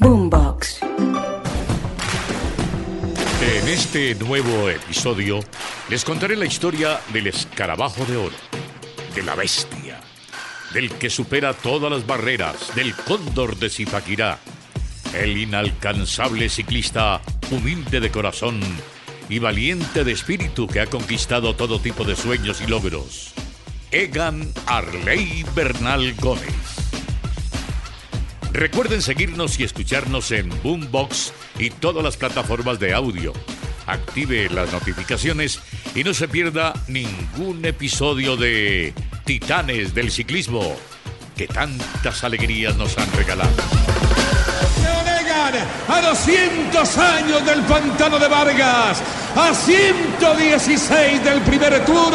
Boombox. En este nuevo episodio les contaré la historia del escarabajo de oro, de la bestia, del que supera todas las barreras, del cóndor de Zipaquirá, el inalcanzable ciclista humilde de corazón y valiente de espíritu que ha conquistado todo tipo de sueños y logros. Egan Arley Bernal Gómez. Recuerden seguirnos y escucharnos en Boombox y todas las plataformas de audio. Active las notificaciones y no se pierda ningún episodio de Titanes del Ciclismo, que tantas alegrías nos han regalado. a 200 años del pantano de Vargas, a 116 del primer tour,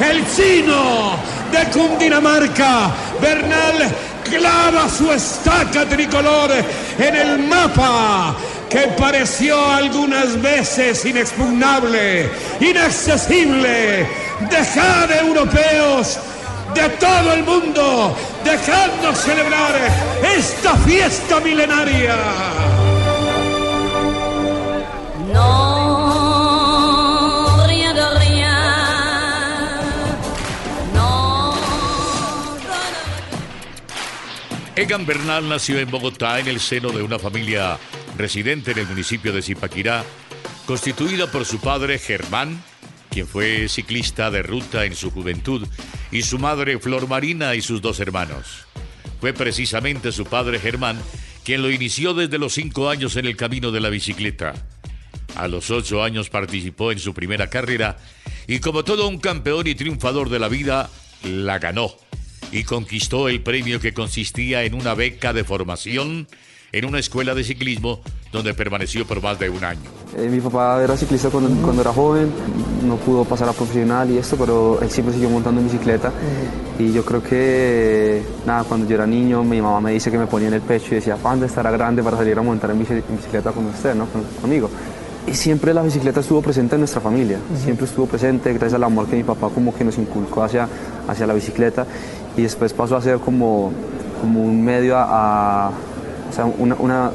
el chino de Cundinamarca, Bernal clava su estaca tricolor en el mapa que pareció algunas veces inexpugnable, inaccesible, dejad europeos de todo el mundo, dejadnos celebrar esta fiesta milenaria. Egan Bernal nació en Bogotá en el seno de una familia residente en el municipio de Zipaquirá, constituida por su padre Germán, quien fue ciclista de ruta en su juventud, y su madre Flor Marina y sus dos hermanos. Fue precisamente su padre Germán quien lo inició desde los cinco años en el camino de la bicicleta. A los ocho años participó en su primera carrera y como todo un campeón y triunfador de la vida, la ganó y conquistó el premio que consistía en una beca de formación en una escuela de ciclismo donde permaneció por más de un año. Eh, mi papá era ciclista cuando, era joven, no pudo pasar a profesional y esto, pero él siempre siguió montando en bicicleta. Y yo creo que, nada, cuando yo era niño, mi mamá me dice que me ponía en el pecho y decía, ¿cuándo estará grande para salir a montar en, bicicleta con usted, ¿no? conmigo? Y siempre la bicicleta estuvo presente en nuestra familia, siempre estuvo presente gracias al amor que mi papá como que nos inculcó hacia, hacia la bicicleta y después pasó a ser como, como un medio a, o sea, una, una,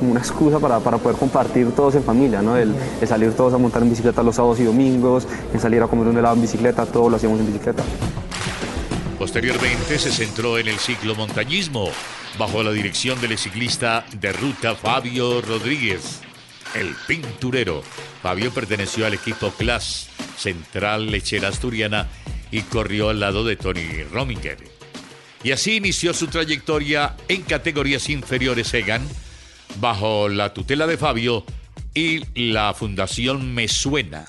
una excusa para, para, poder compartir todos en familia, ¿no? El, salir todos a montar en bicicleta los sábados y domingos, el salir a comer un helado en bicicleta, todo lo hacíamos en bicicleta. Posteriormente se centró en el ciclomontañismo bajo la dirección del ciclista de ruta Fabio Rodríguez, el pinturero. Fabio perteneció al equipo Class Central Lechera Asturiana y corrió al lado de Tony Rominger. Y así inició su trayectoria en categorías inferiores Egan, bajo la tutela de Fabio y la Fundación Me Suena.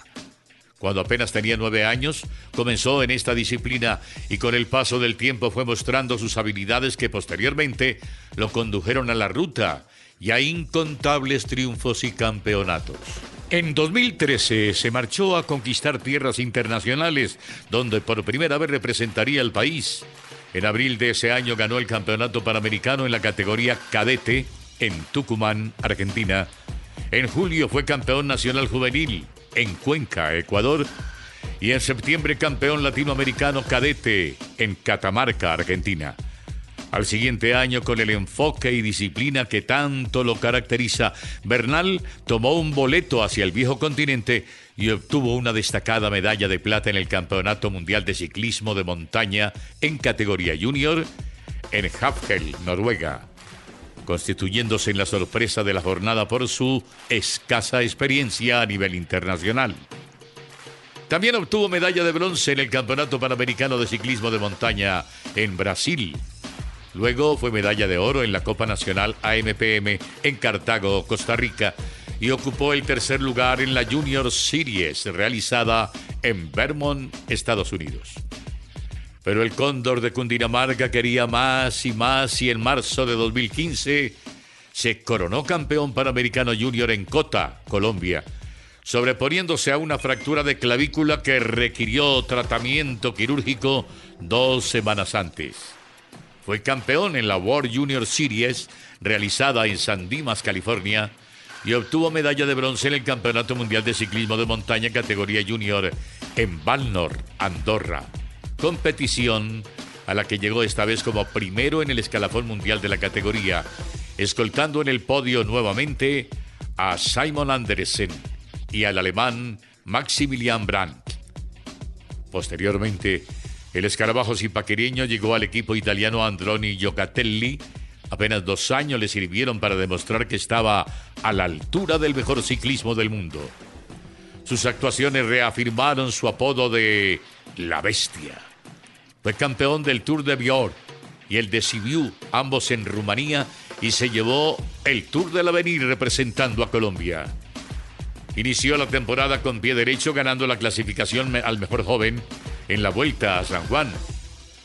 Cuando apenas tenía nueve años, comenzó en esta disciplina y con el paso del tiempo fue mostrando sus habilidades que posteriormente lo condujeron a la ruta y a incontables triunfos y campeonatos. En 2013 se marchó a conquistar tierras internacionales, donde por primera vez representaría al país. En abril de ese año ganó el Campeonato Panamericano en la categoría cadete en Tucumán, Argentina. En julio fue campeón nacional juvenil en Cuenca, Ecuador. Y en septiembre campeón latinoamericano cadete en Catamarca, Argentina. Al siguiente año, con el enfoque y disciplina que tanto lo caracteriza, Bernal tomó un boleto hacia el viejo continente y obtuvo una destacada medalla de plata en el Campeonato Mundial de Ciclismo de Montaña en categoría junior en Hafjell, Noruega, constituyéndose en la sorpresa de la jornada por su escasa experiencia a nivel internacional. También obtuvo medalla de bronce en el Campeonato Panamericano de Ciclismo de Montaña en Brasil Luego fue medalla de oro en la Copa Nacional AMPM en Cartago, Costa Rica, y ocupó el tercer lugar en la Junior Series realizada en Vermont, Estados Unidos. Pero el Cóndor de Cundinamarca quería más y más y en marzo de 2015 se coronó campeón panamericano junior en Cota, Colombia, sobreponiéndose a una fractura de clavícula que requirió tratamiento quirúrgico dos semanas antes. Fue campeón en la World Junior Series realizada en San Dimas, California, y obtuvo medalla de bronce en el Campeonato Mundial de Ciclismo de Montaña categoría junior en Valnor, Andorra. Competición a la que llegó esta vez como primero en el escalafón mundial de la categoría escoltando en el podio nuevamente a Simon Andersen y al alemán Maximilian Brandt. Posteriormente, el escarabajo zipaquereño llegó al equipo italiano Androni Giocatelli. Apenas dos años le sirvieron para demostrar que estaba a la altura del mejor ciclismo del mundo. Sus actuaciones reafirmaron su apodo de La Bestia. Fue campeón del Tour de Bior y el de Sibiu, ambos en Rumanía, y se llevó el Tour del Avenir representando a Colombia. Inició la temporada con pie derecho ganando la clasificación al mejor joven en la vuelta a San Juan.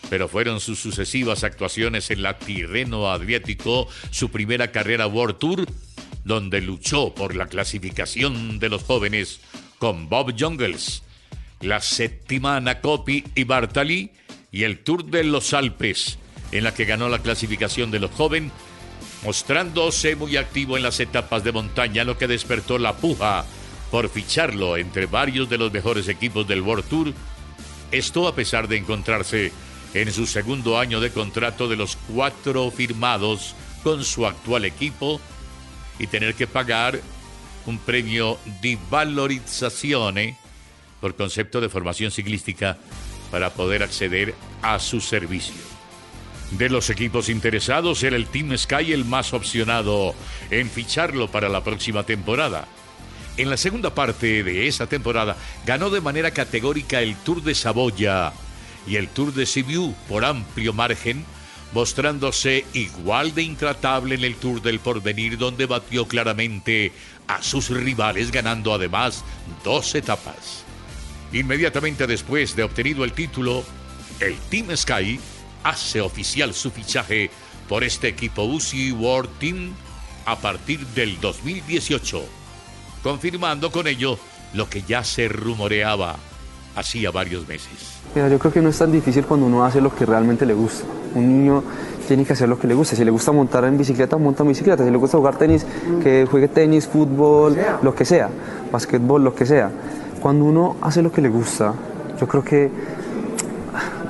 Pero fueron sus sucesivas actuaciones en la Tirreno Adriático, su primera carrera World Tour, donde luchó por la clasificación de los jóvenes con Bob Jungles, la séptima Nacopi y Bartali y el Tour de los Alpes, en la que ganó la clasificación de los jóvenes mostrándose muy activo en las etapas de montaña, lo que despertó la puja por ficharlo entre varios de los mejores equipos del World Tour. Esto a pesar de encontrarse en su segundo año de contrato de los cuatro firmados con su actual equipo y tener que pagar un premio de valorización por concepto de formación ciclística para poder acceder a su servicio. De los equipos interesados era el Team Sky el más opcionado en ficharlo para la próxima temporada. En la segunda parte de esa temporada ganó de manera categórica el Tour de Saboya y el Tour de Sibiu por amplio margen, mostrándose igual de intratable en el Tour del Porvenir donde batió claramente a sus rivales ganando además dos etapas. Inmediatamente después de obtenido el título, el Team Sky hace oficial su fichaje por este equipo UCI World Team a partir del 2018, confirmando con ello lo que ya se rumoreaba hacía varios meses. Mira, yo creo que no es tan difícil cuando uno hace lo que realmente le gusta. Un niño tiene que hacer lo que le gusta. Si le gusta montar en bicicleta, monta en bicicleta. Si le gusta jugar tenis, que juegue tenis, fútbol, lo que sea, basquetbol, lo que sea. Cuando uno hace lo que le gusta, yo creo que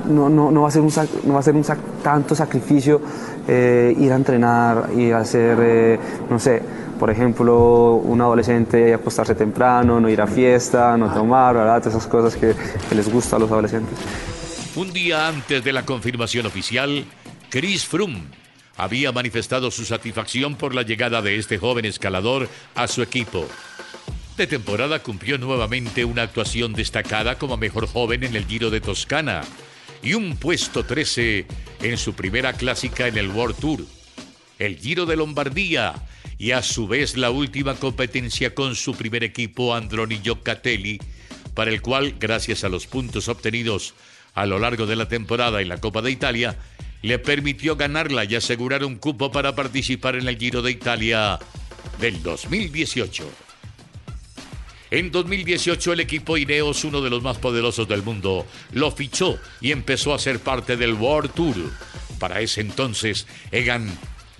no, no, no va a ser un, no va a ser un tanto sacrificio eh, ir a entrenar y hacer, eh, no sé, por ejemplo, un adolescente acostarse temprano, no ir a fiesta, no tomar, ¿verdad? esas cosas que, que les gusta a los adolescentes. Un día antes de la confirmación oficial, Chris Froome había manifestado su satisfacción por la llegada de este joven escalador a su equipo. De temporada cumplió nuevamente una actuación destacada como mejor joven en el Giro de Toscana, y un puesto 13 en su primera clásica en el World Tour, el Giro de Lombardía y a su vez la última competencia con su primer equipo Androni Gioccatelli, para el cual, gracias a los puntos obtenidos a lo largo de la temporada en la Copa de Italia, le permitió ganarla y asegurar un cupo para participar en el Giro de Italia del 2018. En 2018 el equipo Ineos, uno de los más poderosos del mundo, lo fichó y empezó a ser parte del World Tour. Para ese entonces, Egan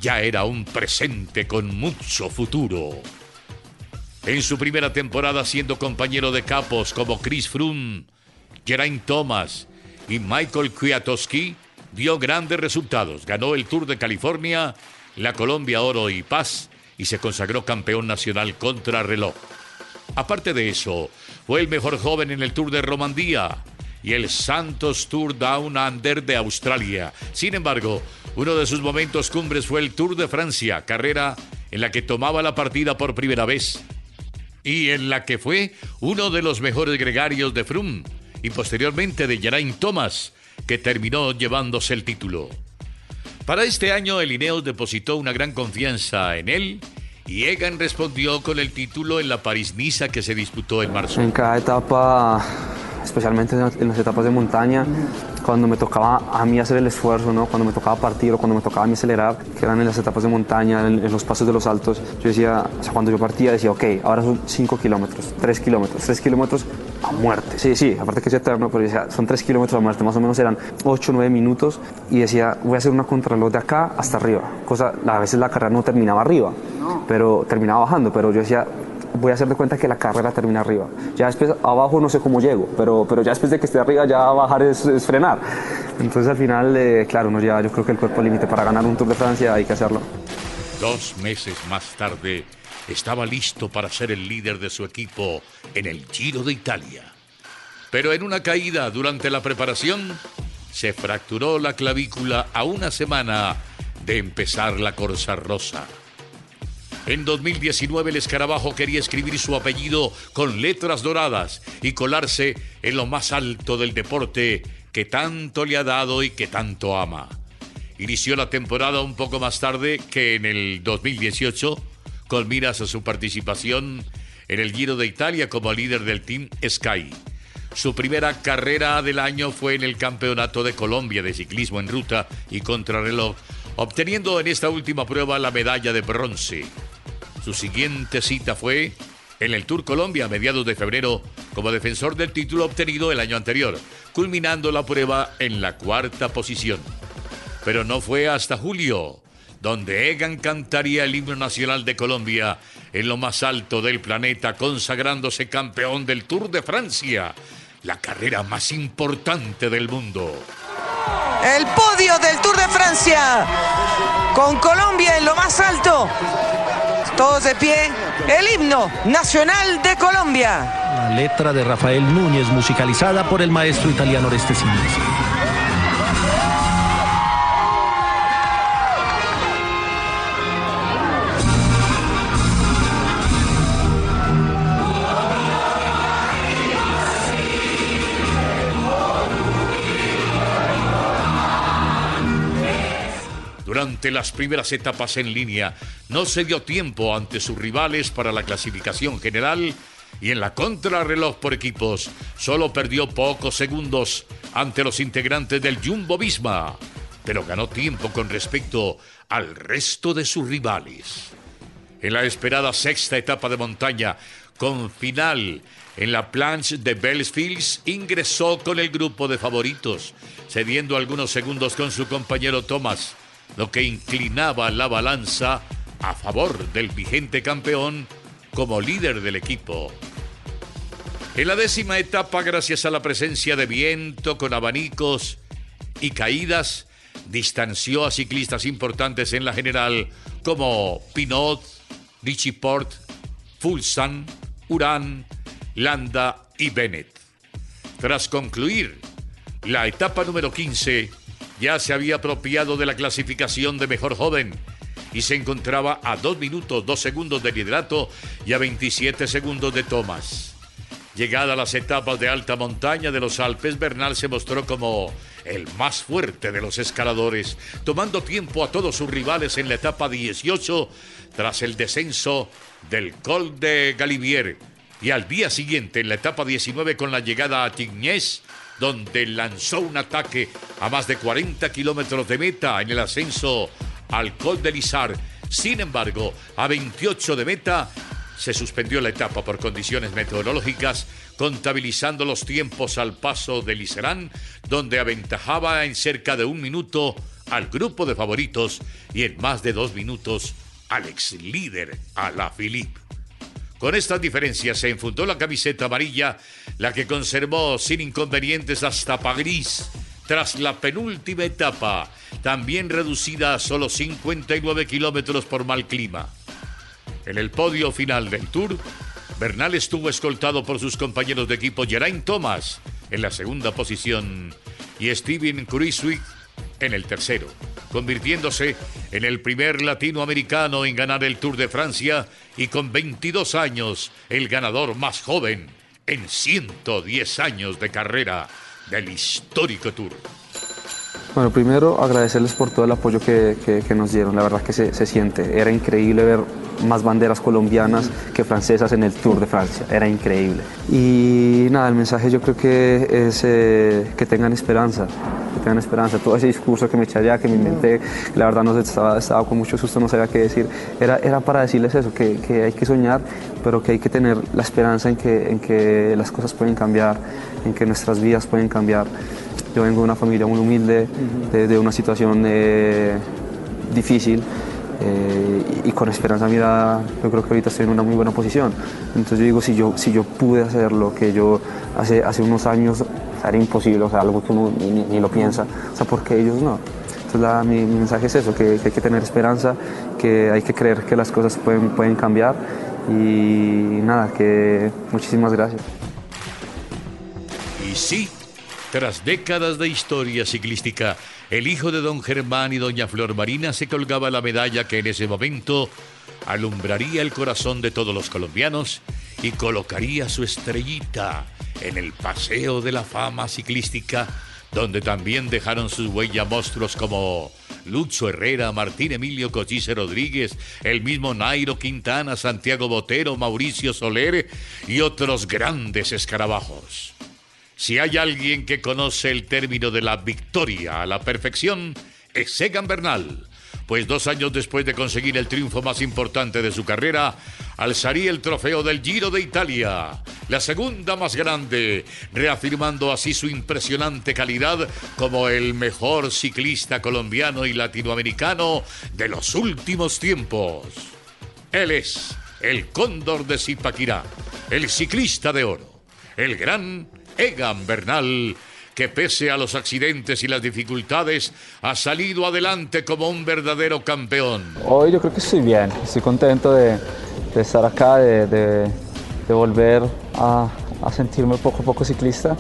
ya era un presente con mucho futuro. En su primera temporada siendo compañero de capos como Chris Froome, Geraint Thomas y Michael Kwiatkowski, dio grandes resultados. Ganó el Tour de California, la Colombia Oro y Paz y se consagró campeón nacional contra reloj. Aparte de eso, fue el mejor joven en el Tour de Romandía y el Santos Tour Down Under de Australia. Sin embargo, uno de sus momentos cumbres fue el Tour de Francia, carrera en la que tomaba la partida por primera vez y en la que fue uno de los mejores gregarios de Froome y posteriormente de Geraint Thomas, que terminó llevándose el título. Para este año, el Ineos depositó una gran confianza en él y Egan respondió con el título en la París-Niza que se disputó en marzo. En cada etapa, especialmente en las etapas de montaña, cuando me tocaba a mí hacer el esfuerzo, ¿no? cuando me tocaba partir o cuando me tocaba a mí acelerar, que eran en las etapas de montaña, en, los pasos de los altos, yo decía, o sea, cuando yo partía decía, ok, ahora son 5 kilómetros, 3 kilómetros, 3 kilómetros a muerte. Sí, sí, aparte que es eterno, pero decía, son 3 kilómetros a muerte, más o menos eran 8 9 minutos y decía, voy a hacer una contrarreloj de acá hasta arriba. Cosa, a veces la carrera no terminaba arriba, pero terminaba bajando, pero yo decía, voy a hacer de cuenta que la carrera termina arriba. Ya después abajo no sé cómo llego, pero, pero ya después de que esté arriba ya bajar es, frenar. Entonces al final, eh, claro, uno ya, yo creo que el cuerpo límite para ganar un Tour de Francia hay que hacerlo. Dos meses más tarde, estaba listo para ser el líder de su equipo en el Giro de Italia. Pero en una caída durante la preparación, se fracturó la clavícula a una semana de empezar la Corsa Rosa. En 2019 el escarabajo quería escribir su apellido con letras doradas y colarse en lo más alto del deporte que tanto le ha dado y que tanto ama. Inició la temporada un poco más tarde que en el 2018, con miras a su participación en el Giro de Italia como líder del Team Sky. Su primera carrera del año fue en el Campeonato de Colombia de Ciclismo en Ruta y Contrarreloj, obteniendo en esta última prueba la medalla de bronce. Su siguiente cita fue en el Tour Colombia a mediados de febrero como defensor del título obtenido el año anterior, culminando la prueba en la cuarta posición. Pero no fue hasta julio, donde Egan cantaría el himno nacional de Colombia en lo más alto del planeta, consagrándose campeón del Tour de Francia, la carrera más importante del mundo. El podio del Tour de Francia, con Colombia en lo más alto. Todos de pie, el himno nacional de Colombia. La letra de Rafael Núñez, musicalizada por el maestro italiano Oreste Las primeras etapas en línea. No se dio tiempo ante sus rivales para la clasificación general y en la contrarreloj por equipos. Solo perdió pocos segundos ante los integrantes del Jumbo Visma, pero ganó tiempo con respecto al resto de sus rivales. En la esperada sexta etapa de montaña, con final en la planche de Bellsfields, ingresó con el grupo de favoritos, cediendo algunos segundos con su compañero Thomas lo que inclinaba la balanza a favor del vigente campeón como líder del equipo. En la décima etapa, gracias a la presencia de viento con abanicos y caídas, distanció a ciclistas importantes en la general como Pinot, Richie Port, Fulsan, Urán, Landa y Bennett. Tras concluir la etapa número 15, ya se había apropiado de la clasificación de mejor joven y se encontraba a 2 minutos 2 segundos de liderato y a 27 segundos de Thomas. Llegada a las etapas de alta montaña de los Alpes, Bernal se mostró como el más fuerte de los escaladores, tomando tiempo a todos sus rivales en la etapa 18 tras el descenso del Col de Galivier y al día siguiente en la etapa 19 con la llegada a Tignes donde lanzó un ataque a más de 40 kilómetros de meta en el ascenso al Col de Lizar. Sin embargo, a 28 de meta se suspendió la etapa por condiciones meteorológicas, contabilizando los tiempos al paso de Lizarán, donde aventajaba en cerca de un minuto al grupo de favoritos y en más de dos minutos al ex líder, a la Philippe. Con estas diferencias se infundó la camiseta amarilla, la que conservó sin inconvenientes hasta París, tras la penúltima etapa, también reducida a solo 59 kilómetros por mal clima. En el podio final del Tour, Bernal estuvo escoltado por sus compañeros de equipo Geraint Thomas en la segunda posición y Steven Cruiswick en el tercero, convirtiéndose en el primer latinoamericano en ganar el Tour de Francia y con 22 años el ganador más joven en 110 años de carrera del histórico Tour. Bueno, primero agradecerles por todo el apoyo que, nos dieron, la verdad que se, se, siente, era increíble ver más banderas colombianas que francesas en el Tour de Francia, era increíble. Y nada, el mensaje yo creo que es eh, que tengan esperanza, que tengan esperanza. Todo ese discurso que me eché allá, que me inventé, la verdad no estaba, estaba con mucho susto, no sabía qué decir, era, era para decirles eso, que, que hay que soñar, pero que hay que tener la esperanza en que, en que las cosas pueden cambiar, en que nuestras vidas pueden cambiar. Yo vengo de una familia muy humilde, de, una situación eh, difícil eh, y, con esperanza mira, yo creo que ahorita estoy en una muy buena posición. Entonces yo digo, si yo, si yo pude hacer lo que yo hace, hace unos años, era imposible, o sea, algo que uno ni, lo piensa, o sea, porque ellos no. Entonces mi, mensaje es eso, que, hay que tener esperanza, que hay que creer que las cosas pueden, pueden cambiar y nada, que muchísimas gracias. Y sí, tras décadas de historia ciclística, el hijo de don Germán y doña Flor Marina se colgaba la medalla que en ese momento alumbraría el corazón de todos los colombianos y colocaría su estrellita en el Paseo de la Fama Ciclística, donde también dejaron sus huellas monstruos como Lucho Herrera, Martín Emilio Cochise Rodríguez, el mismo Nairo Quintana, Santiago Botero, Mauricio Soler y otros grandes escarabajos. Si hay alguien que conoce el término de la victoria a la perfección, es Egan Bernal pues dos años después de conseguir el triunfo más importante de su carrera, alzaría el trofeo del Giro de Italia, la segunda más grande, reafirmando así su impresionante calidad como el mejor ciclista colombiano y latinoamericano de los últimos tiempos. Él es el cóndor de Zipaquirá, el ciclista de oro, el gran Egan Bernal que pese a los accidentes y las dificultades ha salido adelante como un verdadero campeón. Hoy yo creo que estoy bien, estoy contento de, estar acá, de, volver a, sentirme poco a poco ciclista.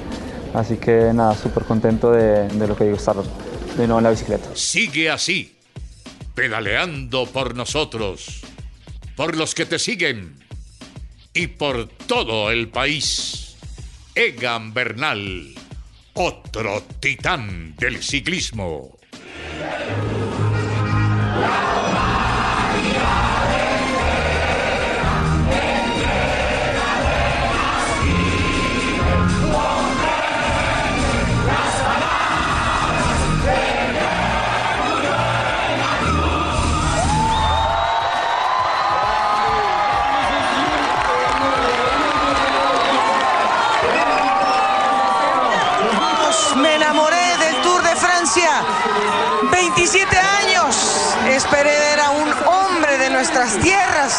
Así que nada, súper contento de, de lo que digo, estar de nuevo en la bicicleta. Sigue así, pedaleando por nosotros, por los que te siguen y por todo el país. Egan Bernal otro titán del ciclismo.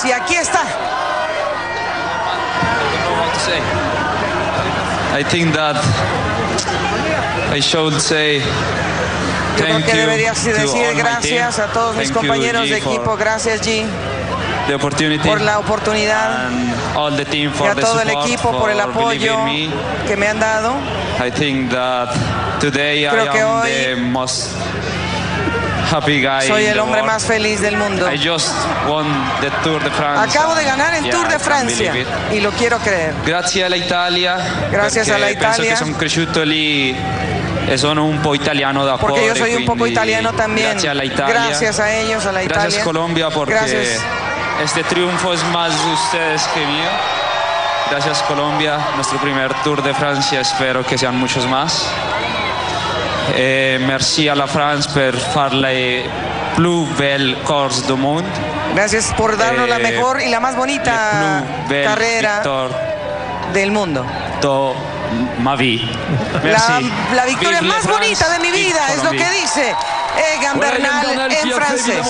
Y aquí está. I think that I should say Yo creo que debería decir gracias a todos mis compañeros de equipo. Gracias, G. por la oportunidad y a todo el equipo por el apoyo que me han dado. I think that today Creo I am the most happy guy soy el hombre más feliz del mundo. I just won the Tour de France. Acabo de ganar el yeah, Tour de Francia y lo quiero creer. Gracias alla Italia. Gracias a la Italia. Penso che sono cresciuto lì e sono un po' italiano da Porque yo soy un poco italiano también. Gracias a, Italia. gracias a ellos, a la Italia. Gracias Colombia porque gracias. este triunfo es más de ustedes que mío. Gracias Colombia, nuestro primer Tour de Francia, espero que sean muchos más. Eh, merci a la France per farle plus belle course du monde. Gracias por darnos la eh, mejor y la más bonita carrera del mundo. To ma vie. La, la, victoria más bonita de mi vida es lo que dice Egan Bernal en francés.